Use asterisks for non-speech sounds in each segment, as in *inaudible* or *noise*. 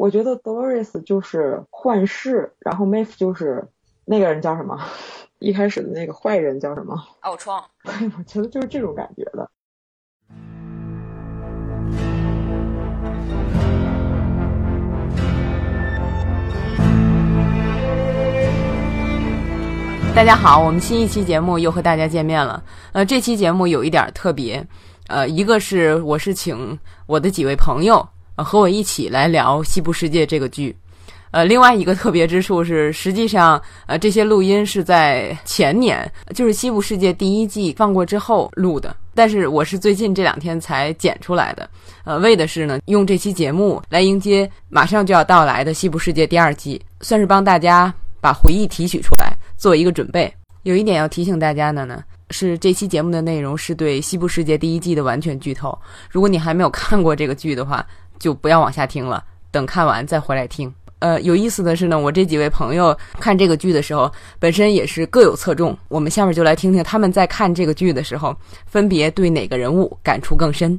我觉得 Dolores 就是幻视，然后 Maeve 就是那个人叫什么？*laughs* 一开始的那个坏人叫什么？奥创。对，我觉得就是这种感觉的。大家好，我们新一期节目又和大家见面了。呃，这期节目有一点特别，呃，一个是我是请我的几位朋友。和我一起来聊《西部世界》这个剧，呃，另外一个特别之处是，实际上，呃，这些录音是在前年，就是《西部世界》第一季放过之后录的，但是我是最近这两天才剪出来的，呃，为的是呢，用这期节目来迎接马上就要到来的《西部世界》第二季，算是帮大家把回忆提取出来，做一个准备。有一点要提醒大家的呢，是这期节目的内容是对《西部世界》第一季的完全剧透，如果你还没有看过这个剧的话。就不要往下听了，等看完再回来听。呃，有意思的是呢，我这几位朋友看这个剧的时候，本身也是各有侧重。我们下面就来听听他们在看这个剧的时候，分别对哪个人物感触更深。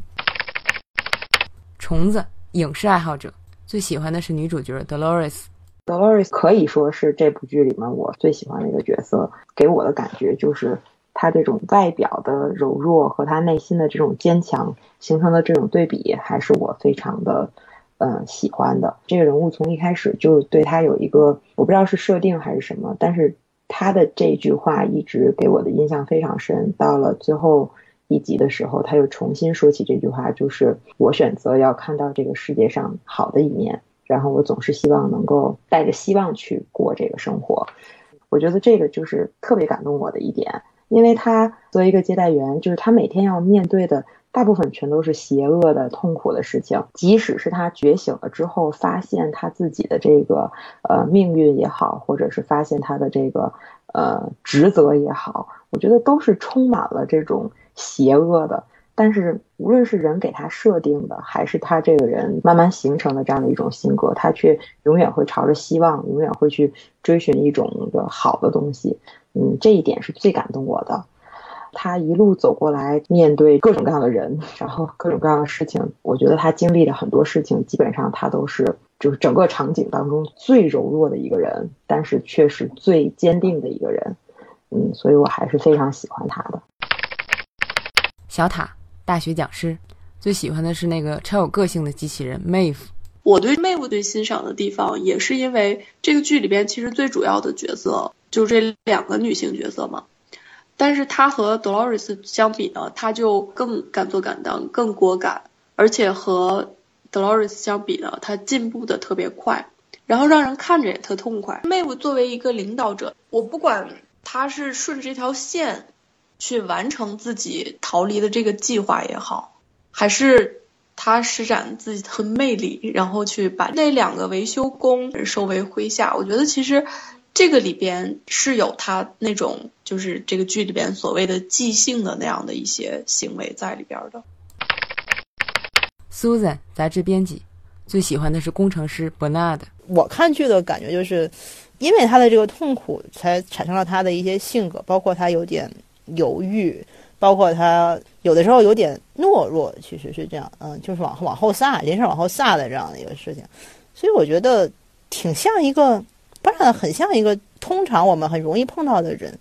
虫子，影视爱好者最喜欢的是女主角 Dolores。Dolores 可以说是这部剧里面我最喜欢的一个角色，给我的感觉就是。他这种外表的柔弱和他内心的这种坚强形成的这种对比，还是我非常的，嗯，喜欢的。这个人物从一开始就对他有一个，我不知道是设定还是什么，但是他的这句话一直给我的印象非常深。到了最后一集的时候，他又重新说起这句话，就是我选择要看到这个世界上好的一面，然后我总是希望能够带着希望去过这个生活。我觉得这个就是特别感动我的一点。因为他作为一个接待员，就是他每天要面对的大部分全都是邪恶的、痛苦的事情。即使是他觉醒了之后，发现他自己的这个呃命运也好，或者是发现他的这个呃职责也好，我觉得都是充满了这种邪恶的。但是无论是人给他设定的，还是他这个人慢慢形成的这样的一种性格，他却永远会朝着希望，永远会去追寻一种的好的东西。嗯，这一点是最感动我的。他一路走过来，面对各种各样的人，然后各种各样的事情，我觉得他经历的很多事情，基本上他都是就是整个场景当中最柔弱的一个人，但是却是最坚定的一个人。嗯，所以我还是非常喜欢他的。小塔，大学讲师，最喜欢的是那个超有个性的机器人 Maeve。我对 Maeve 最欣赏的地方，也是因为这个剧里边其实最主要的角色。就这两个女性角色嘛，但是她和 Dolores 相比呢，她就更敢做敢当，更果敢，而且和 Dolores 相比呢，她进步的特别快，然后让人看着也特痛快。妹夫作为一个领导者，我不管他是顺着这条线去完成自己逃离的这个计划也好，还是他施展自己的魅力，然后去把那两个维修工收为麾下，我觉得其实。这个里边是有他那种，就是这个剧里边所谓的即兴的那样的一些行为在里边的。Susan，杂志编辑，最喜欢的是工程师 Bernard。我看剧的感觉就是，因为他的这个痛苦，才产生了他的一些性格，包括他有点犹豫，包括他有的时候有点懦弱，其实是这样，嗯，就是往往后撒，人生往后撒的这样的一个事情。所以我觉得挺像一个。不然很像一个通常我们很容易碰到的人，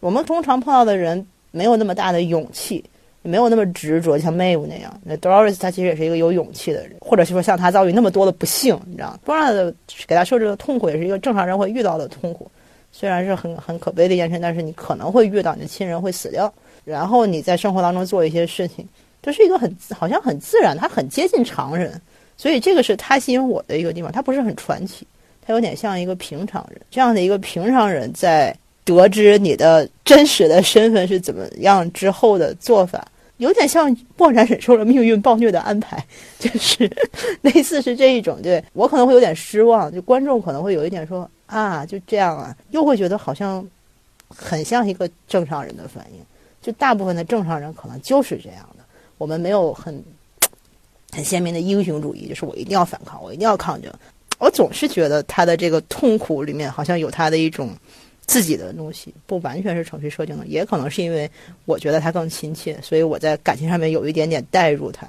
我们通常碰到的人没有那么大的勇气，没有那么执着，像 Mave 那样。那 Doris 他其实也是一个有勇气的人，或者是说像他遭遇那么多的不幸，你知道，不然的给他设置的痛苦也是一个正常人会遇到的痛苦，虽然是很很可悲的一件事，但是你可能会遇到你的亲人会死掉，然后你在生活当中做一些事情，这是一个很好像很自然，他很接近常人，所以这个是他吸引我的一个地方，他不是很传奇。他有点像一个平常人，这样的一个平常人，在得知你的真实的身份是怎么样之后的做法，有点像默然忍受了命运暴虐的安排，就是 *laughs* 类似是这一种。对我可能会有点失望，就观众可能会有一点说啊，就这样啊，又会觉得好像很像一个正常人的反应。就大部分的正常人可能就是这样的，我们没有很 *tsk* 很鲜明的英雄主义，就是我一定要反抗，我一定要抗争。我总是觉得他的这个痛苦里面好像有他的一种自己的东西，不完全是程序设定的，也可能是因为我觉得他更亲切，所以我在感情上面有一点点代入他。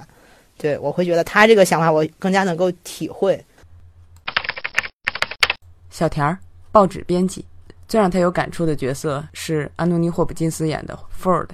对我会觉得他这个想法我更加能够体会。小田儿，报纸编辑。最让他有感触的角色是安东尼·霍普金斯演的 Ford。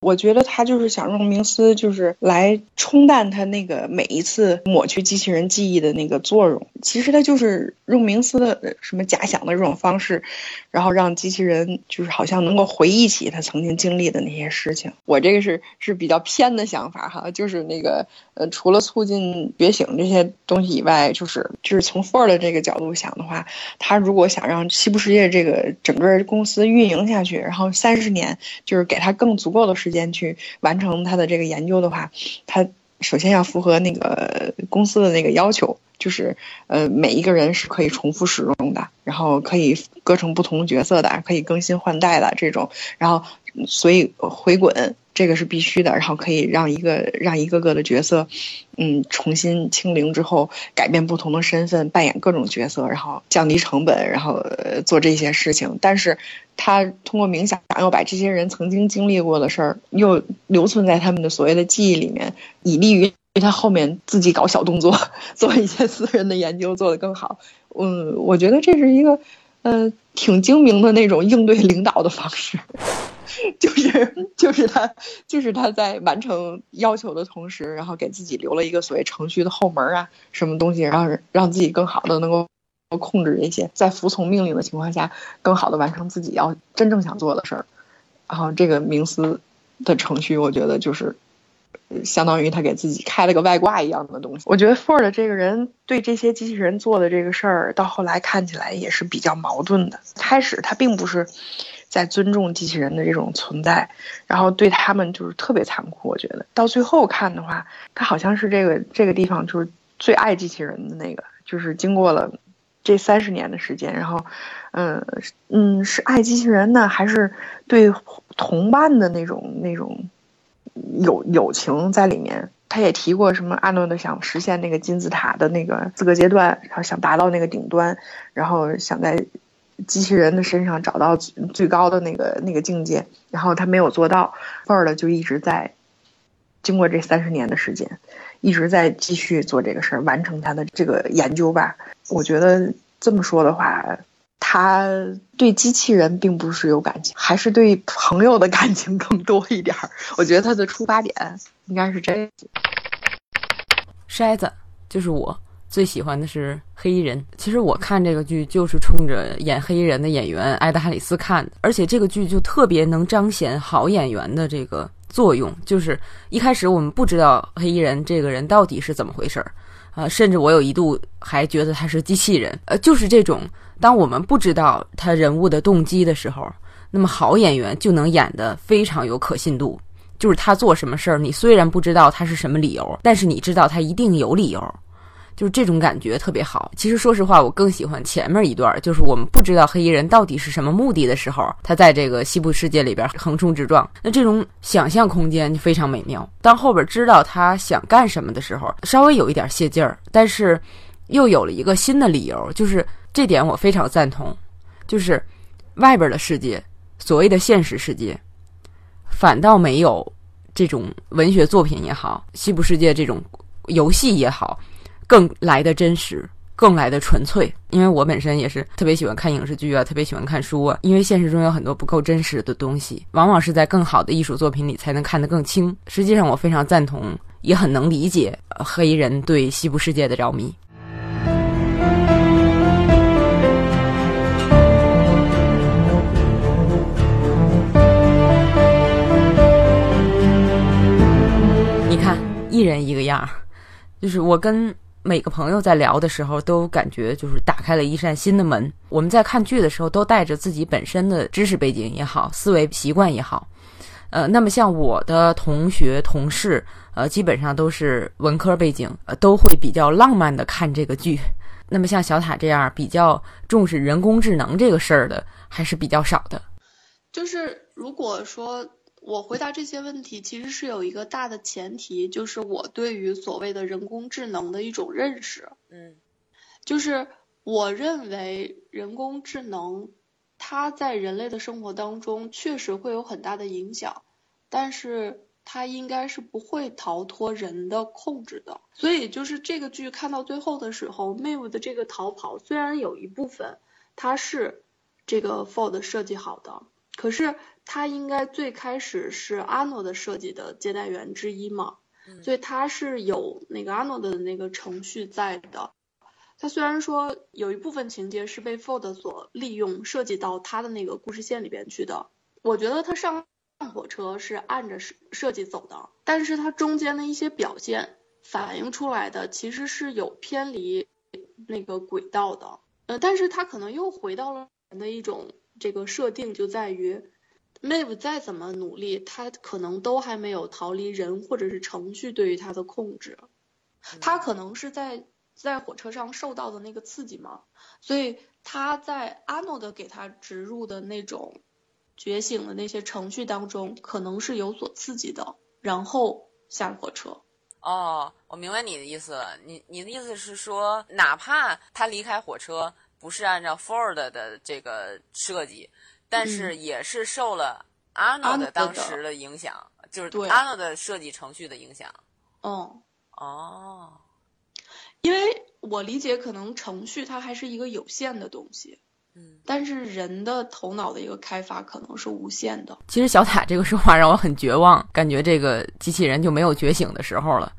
我觉得他就是想用冥思，就是来冲淡他那个每一次抹去机器人记忆的那个作用。其实他就是用冥思的什么假想的这种方式，然后让机器人就是好像能够回忆起他曾经经历的那些事情。我这个是是比较偏的想法哈，就是那个呃，除了促进觉醒这些东西以外，就是就是从 Ford 这个角度想的话，他如果想让西部世界这个整个公司运营下去，然后三十年就是给他更足够的时。时间去完成他的这个研究的话，他首先要符合那个公司的那个要求，就是呃每一个人是可以重复使用的，然后可以割成不同角色的，可以更新换代的这种，然后所以回滚这个是必须的，然后可以让一个让一个个的角色，嗯重新清零之后改变不同的身份，扮演各种角色，然后降低成本，然后做这些事情，但是。他通过冥想，要把这些人曾经经历过的事儿，又留存在他们的所谓的记忆里面，以利于他后面自己搞小动作，*laughs* 做一些私人的研究，做得更好。嗯，我觉得这是一个，呃，挺精明的那种应对领导的方式，就是就是他就是他在完成要求的同时，然后给自己留了一个所谓程序的后门啊，什么东西，然后让自己更好的能够。控制这些，在服从命令的情况下，更好的完成自己要真正想做的事儿。然后这个冥思的程序，我觉得就是相当于他给自己开了个外挂一样的东西。我觉得 Ford 这个人对这些机器人做的这个事儿，到后来看起来也是比较矛盾的。开始他并不是在尊重机器人的这种存在，然后对他们就是特别残酷。我觉得到最后看的话，他好像是这个这个地方就是最爱机器人的那个，就是经过了。这三十年的时间，然后，嗯嗯，是爱机器人呢，还是对同伴的那种那种友友情在里面？他也提过什么阿诺德想实现那个金字塔的那个四个阶段，然后想达到那个顶端，然后想在机器人的身上找到最高的那个那个境界，然后他没有做到，菲尔就一直在经过这三十年的时间。一直在继续做这个事儿，完成他的这个研究吧。我觉得这么说的话，他对机器人并不是有感情，还是对朋友的感情更多一点儿。我觉得他的出发点应该是这。筛子就是我最喜欢的是黑衣人。其实我看这个剧就是冲着演黑衣人的演员艾德哈里斯看的，而且这个剧就特别能彰显好演员的这个。作用就是一开始我们不知道黑衣人这个人到底是怎么回事儿，啊，甚至我有一度还觉得他是机器人，呃，就是这种，当我们不知道他人物的动机的时候，那么好演员就能演得非常有可信度，就是他做什么事儿，你虽然不知道他是什么理由，但是你知道他一定有理由。就是这种感觉特别好。其实说实话，我更喜欢前面一段，就是我们不知道黑衣人到底是什么目的的时候，他在这个西部世界里边横冲直撞。那这种想象空间就非常美妙。当后边知道他想干什么的时候，稍微有一点泄劲儿，但是又有了一个新的理由，就是这点我非常赞同。就是外边的世界，所谓的现实世界，反倒没有这种文学作品也好，西部世界这种游戏也好。更来的真实，更来的纯粹。因为我本身也是特别喜欢看影视剧啊，特别喜欢看书啊。因为现实中有很多不够真实的东西，往往是在更好的艺术作品里才能看得更清。实际上，我非常赞同，也很能理解黑人对西部世界的着迷。你看，一人一个样儿，就是我跟。每个朋友在聊的时候，都感觉就是打开了一扇新的门。我们在看剧的时候，都带着自己本身的知识背景也好，思维习惯也好。呃，那么像我的同学同事，呃，基本上都是文科背景，呃，都会比较浪漫的看这个剧。那么像小塔这样比较重视人工智能这个事儿的，还是比较少的。就是如果说。我回答这些问题其实是有一个大的前提，就是我对于所谓的人工智能的一种认识。嗯，就是我认为人工智能它在人类的生活当中确实会有很大的影响，但是它应该是不会逃脱人的控制的。所以就是这个剧看到最后的时候，Maeve 的这个逃跑虽然有一部分它是这个 Ford 设计好的，可是他应该最开始是阿诺的设计的接待员之一嘛，所以他是有那个阿诺的那个程序在的。他虽然说有一部分情节是被 Ford 所利用，设计到他的那个故事线里边去的，我觉得他上火车是按着设设计走的，但是他中间的一些表现反映出来的其实是有偏离那个轨道的，呃，但是他可能又回到了人的一种这个设定，就在于 Maeve 再怎么努力，他可能都还没有逃离人或者是程序对于他的控制，他可能是在。在火车上受到的那个刺激嘛，所以他在阿诺德给他植入的那种觉醒的那些程序当中，可能是有所刺激的，然后下了火车。哦，我明白你的意思了。你你的意思是说，哪怕他离开火车不是按照 Ford 的这个设计，但是也是受了 Arnold 当时的影响，就是阿诺的设计程序的影响。嗯，哦。因为我理解，可能程序它还是一个有限的东西，嗯，但是人的头脑的一个开发可能是无限的。其实小塔这个说话让我很绝望，感觉这个机器人就没有觉醒的时候了，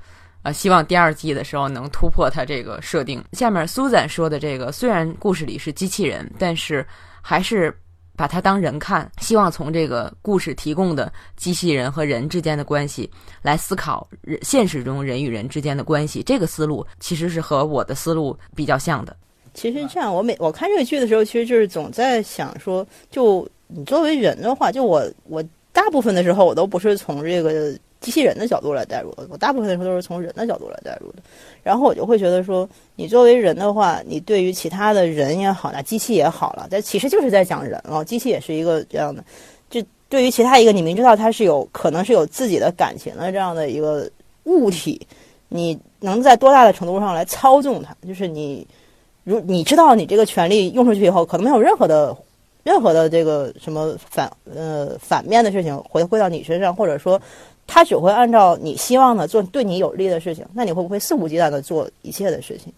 啊，希望第二季的时候能突破它这个设定。下面苏赞说的这个，虽然故事里是机器人，但是还是。把它当人看，希望从这个故事提供的机器人和人之间的关系来思考人现实中人与人之间的关系。这个思路其实是和我的思路比较像的。其实这样，我每我看这个剧的时候，其实就是总在想说，就你作为人的话，就我我大部分的时候我都不是从这个。机器人的角度来代入的，我大部分的时候都是从人的角度来代入的。然后我就会觉得说，你作为人的话，你对于其他的人也好，那机器也好了，但其实就是在讲人了。机器也是一个这样的，就对于其他一个你明知道它是有可能是有自己的感情的这样的一个物体，你能在多大的程度上来操纵它？就是你，如你知道你这个权利用出去以后，可能没有任何的、任何的这个什么反呃反面的事情回归到你身上，或者说。他只会按照你希望的做对你有利的事情，那你会不会肆无忌惮的做一切的事情？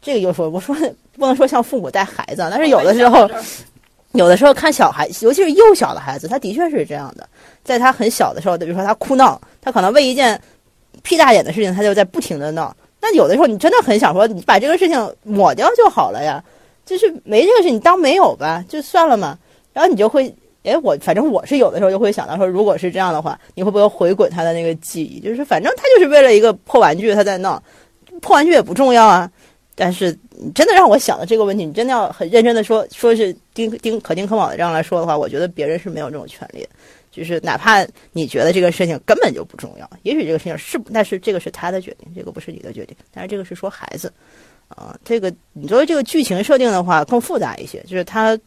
这个就说我说不能说像父母带孩子，但是有的时候，*laughs* 有的时候看小孩，尤其是幼小的孩子，他的确是这样的。在他很小的时候，比如说他哭闹，他可能为一件屁大点的事情，他就在不停的闹。那有的时候你真的很想说，你把这个事情抹掉就好了呀，就是没这个事，你当没有吧，就算了嘛。然后你就会。哎，我反正我是有的时候就会想到说，如果是这样的话，你会不会回滚他的那个记忆？就是反正他就是为了一个破玩具他在闹，破玩具也不重要啊。但是你真的让我想到这个问题，你真的要很认真的说，说是丁丁可丁可卯的这样来说的话，我觉得别人是没有这种权利。就是哪怕你觉得这个事情根本就不重要，也许这个事情是，但是这个是他的决定，这个不是你的决定。但是这个是说孩子，啊，这个你作为这个剧情设定的话更复杂一些，就是他。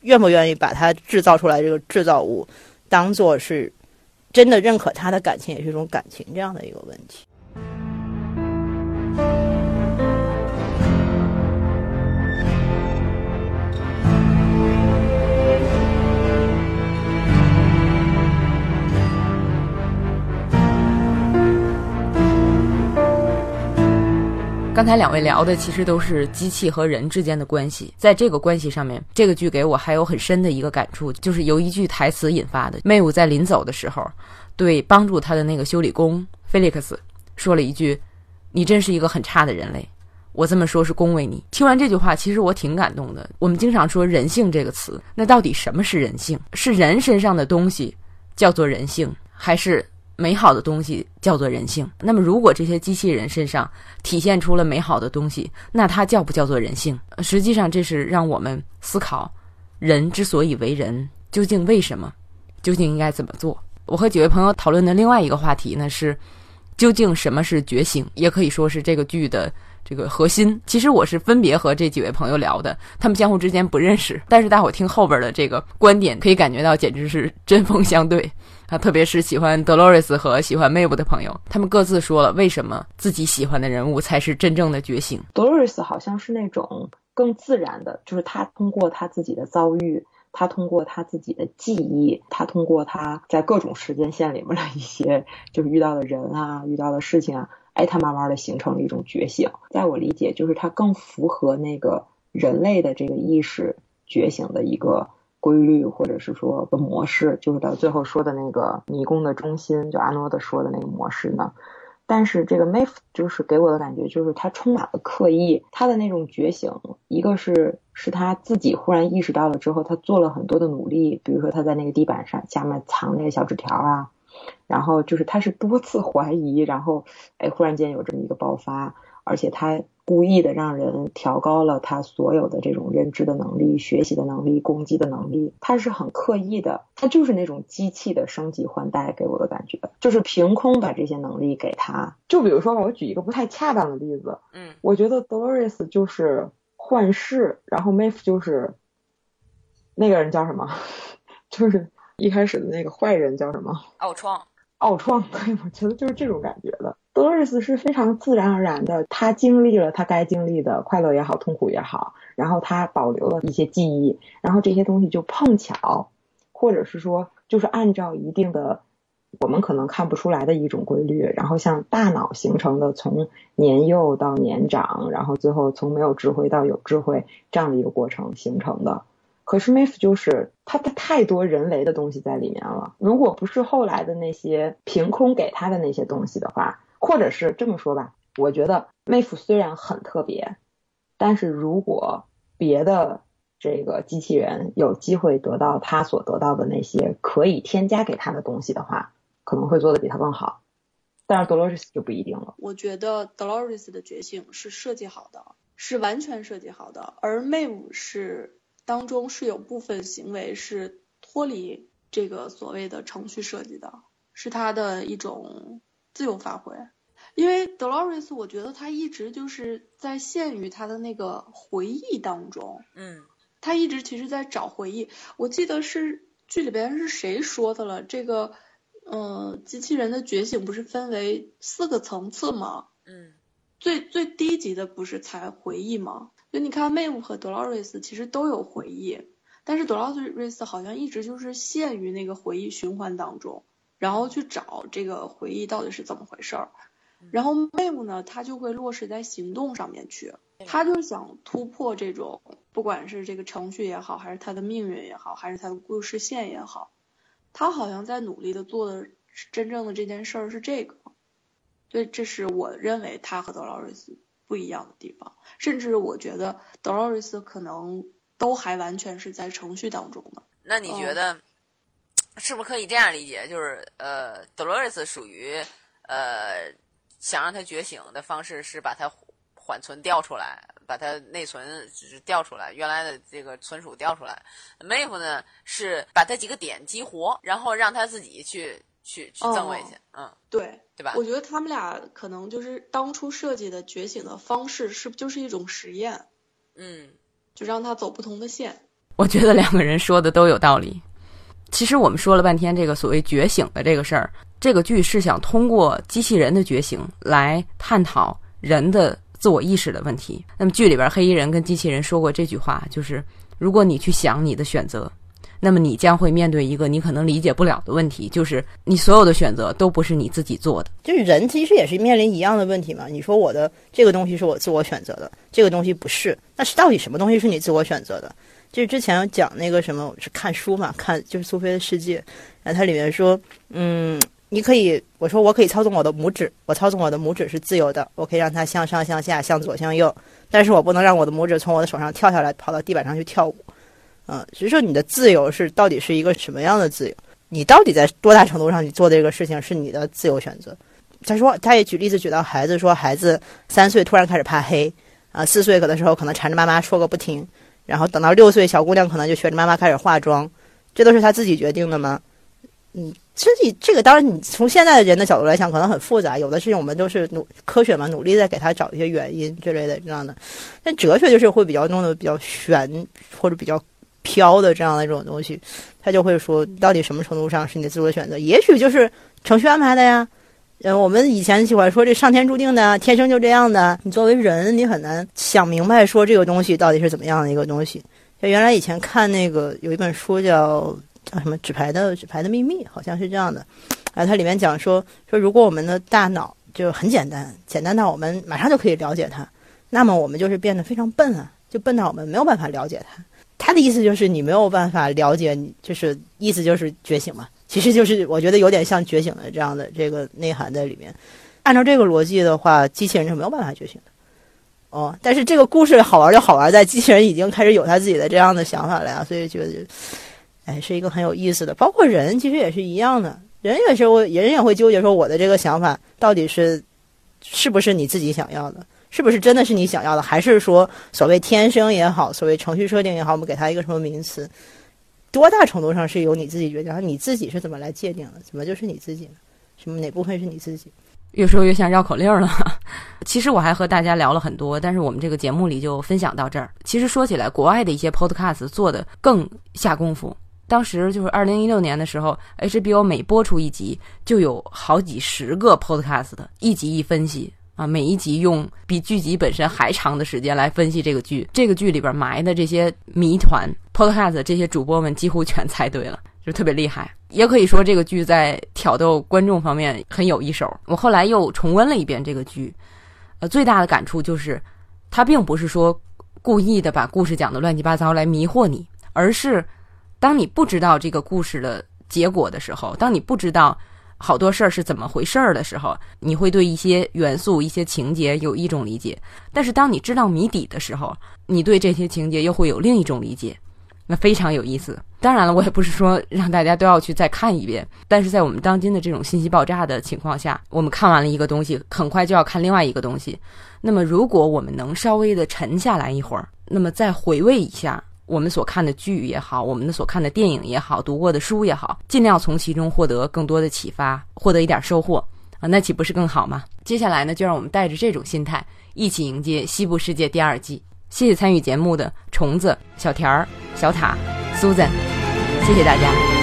愿不愿意把它制造出来这个制造物，当做是真的认可他的感情，也是一种感情这样的一个问题。刚才两位聊的其实都是机器和人之间的关系，在这个关系上面，这个剧给我还有很深的一个感触，就是由一句台词引发的。妹夫在临走的时候，对帮助他的那个修理工菲利克斯说了一句：“你真是一个很差的人类。”我这么说，是恭维你。听完这句话，其实我挺感动的。我们经常说“人性”这个词，那到底什么是人性？是人身上的东西叫做人性，还是？美好的东西叫做人性。那么，如果这些机器人身上体现出了美好的东西，那它叫不叫做人性？实际上，这是让我们思考：人之所以为人，究竟为什么？究竟应该怎么做？我和几位朋友讨论的另外一个话题呢是：究竟什么是觉醒？也可以说是这个剧的这个核心。其实我是分别和这几位朋友聊的，他们相互之间不认识，但是大伙听后边的这个观点，可以感觉到简直是针锋相对。啊，特别是喜欢 Dolores 和喜欢 Maeve 的朋友，他们各自说了为什么自己喜欢的人物才是真正的觉醒。Dolores 好像是那种更自然的，就是他通过他自己的遭遇，他通过他自己的记忆，他通过他在各种时间线里面的一些就是遇到的人啊，遇到的事情啊，哎，他慢慢的形成了一种觉醒。在我理解，就是他更符合那个。人类的这个意识觉醒的一个规律，或者是说个模式，就是到最后说的那个迷宫的中心，就阿诺德说的那个模式呢。但是这个 Maeve 就是给我的感觉，就是他充满了刻意，他的那种觉醒，一个是是他自己忽然意识到了之后，他做了很多的努力，比如说他在那个地板上下面藏那个小纸条啊，然后就是他是多次怀疑，然后哎忽然间有这么一个爆发，而且他。故意的让人调高了他所有的这种认知的能力、学习的能力、攻击的能力，他是很刻意的，他就是那种机器的升级换代给我的感觉，就是凭空把这些能力给他。就比如说，我举一个不太恰当的例子，嗯，我觉得 Dolores 就是幻视，然后 Maeve 就是那个人叫什么？*laughs* 就是一开始的那个坏人叫什么？奥创。奥创，对，我觉得就是这种感觉的。德洛丽斯是非常自然而然的，他经历了他该经历的快乐也好，痛苦也好，然后他保留了一些记忆，然后这些东西就碰巧，或者是说就是按照一定的我们可能看不出来的一种规律，然后像大脑形成的从年幼到年长，然后最后从没有智慧到有智慧这样的一个过程形成的。可是 Maeve 就是他的太多人为的东西在里面了。如果不是后来的那些凭空给他的那些东西的话，或者是这么说吧，我觉得 Maeve 虽然很特别，但是如果别的这个机器人有机会得到他所得到的那些可以添加给他的东西的话，可能会做的比他更好。但是 Dolores 就不一定了。我觉得 Dolores 的觉醒是设计好的，是完全设计好的，而 Maeve 是。当中是有部分行为是脱离这个所谓的程序设计的，是他的一种自由发挥。因为 Dolores，我觉得他一直就是在陷于他的那个回忆当中，嗯，他一直其实在找回忆。我记得是剧里边是谁说的了？这个，嗯，机器人的觉醒不是分为四个层次吗？嗯，最最低级的不是才回忆吗？就你看，Maeve 和 Dolores 其实都有回忆，但是 Dolores 好像一直就是陷于那个回忆循环当中，然后去找这个回忆到底是怎么回事儿。然后 Maeve 呢，他就会落实在行动上面去，他就想突破这种，不管是这个程序也好，还是他的命运也好，还是他的故事线也好，他好像在努力的做的真正的这件事儿是这个，所以这是我认为他和 Dolores。不一样的地方，甚至我觉得 Dolores 可能都还完全是在程序当中的。那你觉得是不是可以这样理解？就是呃，Dolores 属于呃想让他觉醒的方式是把它缓存调出来，把它内存调出来，原来的这个存储调出来。Maeve 呢是把它几个点激活，然后让他自己去。去去增位去，嗯，对，对吧？我觉得他们俩可能就是当初设计的觉醒的方式，是不就是一种实验？嗯，就让他走不同的线。我觉得两个人说的都有道理。其实我们说了半天这个所谓觉醒的这个事儿，这个剧是想通过机器人的觉醒来探讨人的自我意识的问题。那么剧里边黑衣人跟机器人说过这句话，就是如果你去想你的选择。那么你将会面对一个你可能理解不了的问题，就是你所有的选择都不是你自己做的。就是人其实也是面临一样的问题嘛。你说我的这个东西是我自我选择的，这个东西不是，那是到底什么东西是你自我选择的？就是之前讲那个什么，是看书嘛，看就是苏菲的世界，然后它里面说，嗯，你可以，我说我可以操纵我的拇指，我操纵我的拇指是自由的，我可以让它向上向下向左向右，但是我不能让我的拇指从我的手上跳下来，跑到地板上去跳舞。嗯，所以说你的自由是到底是一个什么样的自由？你到底在多大程度上你做这个事情是你的自由选择？他说，他也举例子举到孩子，说孩子三岁突然开始怕黑，啊，四岁可的时候可能缠着妈妈说个不停，然后等到六岁小姑娘可能就学着妈妈开始化妆，这都是她自己决定的吗？嗯，实际这个当然你从现在的人的角度来讲可能很复杂，有的事情我们都是努科学嘛，努力在给她找一些原因之类的这样的，但哲学就是会比较弄得比较玄或者比较。飘的这样的一种东西，他就会说，到底什么程度上是你自我选择？也许就是程序安排的呀。呃，我们以前喜欢说这上天注定的，天生就这样的。你作为人，你很难想明白说这个东西到底是怎么样的一个东西。就原来以前看那个有一本书叫叫什么《纸牌的纸牌的秘密》，好像是这样的。啊，它里面讲说说，如果我们的大脑就很简单，简单到我们马上就可以了解它，那么我们就是变得非常笨啊。就笨到我们没有办法了解它。他的意思就是你没有办法了解你，就是意思就是觉醒嘛。其实就是我觉得有点像觉醒的这样的这个内涵在里面。按照这个逻辑的话，机器人是没有办法觉醒的。哦，但是这个故事好玩就好玩在机器人已经开始有他自己的这样的想法了呀，所以觉得，哎，是一个很有意思的。包括人其实也是一样的，人有时候人也会纠结说我的这个想法到底是是不是你自己想要的，是不是真的是你想要的，还是说所谓天生也好，所谓程序设定也好，我们给它一个什么名词，多大程度上是由你自己决定，你自己是怎么来界定的，怎么就是你自己呢？什么哪部分是你自己？越说越像绕口令了。*laughs* 其实我还和大家聊了很多，但是我们这个节目里就分享到这儿。其实说起来，国外的一些 podcast 做的更下功夫。当时就是二零一六年的时候，HBO 每播出一集，就有好几十个 podcast 的一集一分析啊，每一集用比剧集本身还长的时间来分析这个剧。这个剧里边埋的这些谜团，podcast 这些主播们几乎全猜对了。就特别厉害，也可以说这个剧在挑逗观众方面很有一手。我后来又重温了一遍这个剧，呃，最大的感触就是，他并不是说故意的把故事讲的乱七八糟来迷惑你，而是当你不知道这个故事的结果的时候，当你不知道好多事儿是怎么回事儿的时候，你会对一些元素、一些情节有一种理解；但是当你知道谜底的时候，你对这些情节又会有另一种理解。那非常有意思。当然了，我也不是说让大家都要去再看一遍，但是在我们当今的这种信息爆炸的情况下，我们看完了一个东西，很快就要看另外一个东西。那么，如果我们能稍微的沉下来一会儿，那么再回味一下我们所看的剧也好，我们的所看的电影也好，读过的书也好，尽量从其中获得更多的启发，获得一点收获啊，那岂不是更好吗？接下来呢，就让我们带着这种心态，一起迎接《西部世界》第二季。谢谢参与节目的虫子、小田儿、小塔、Susan，谢谢大家，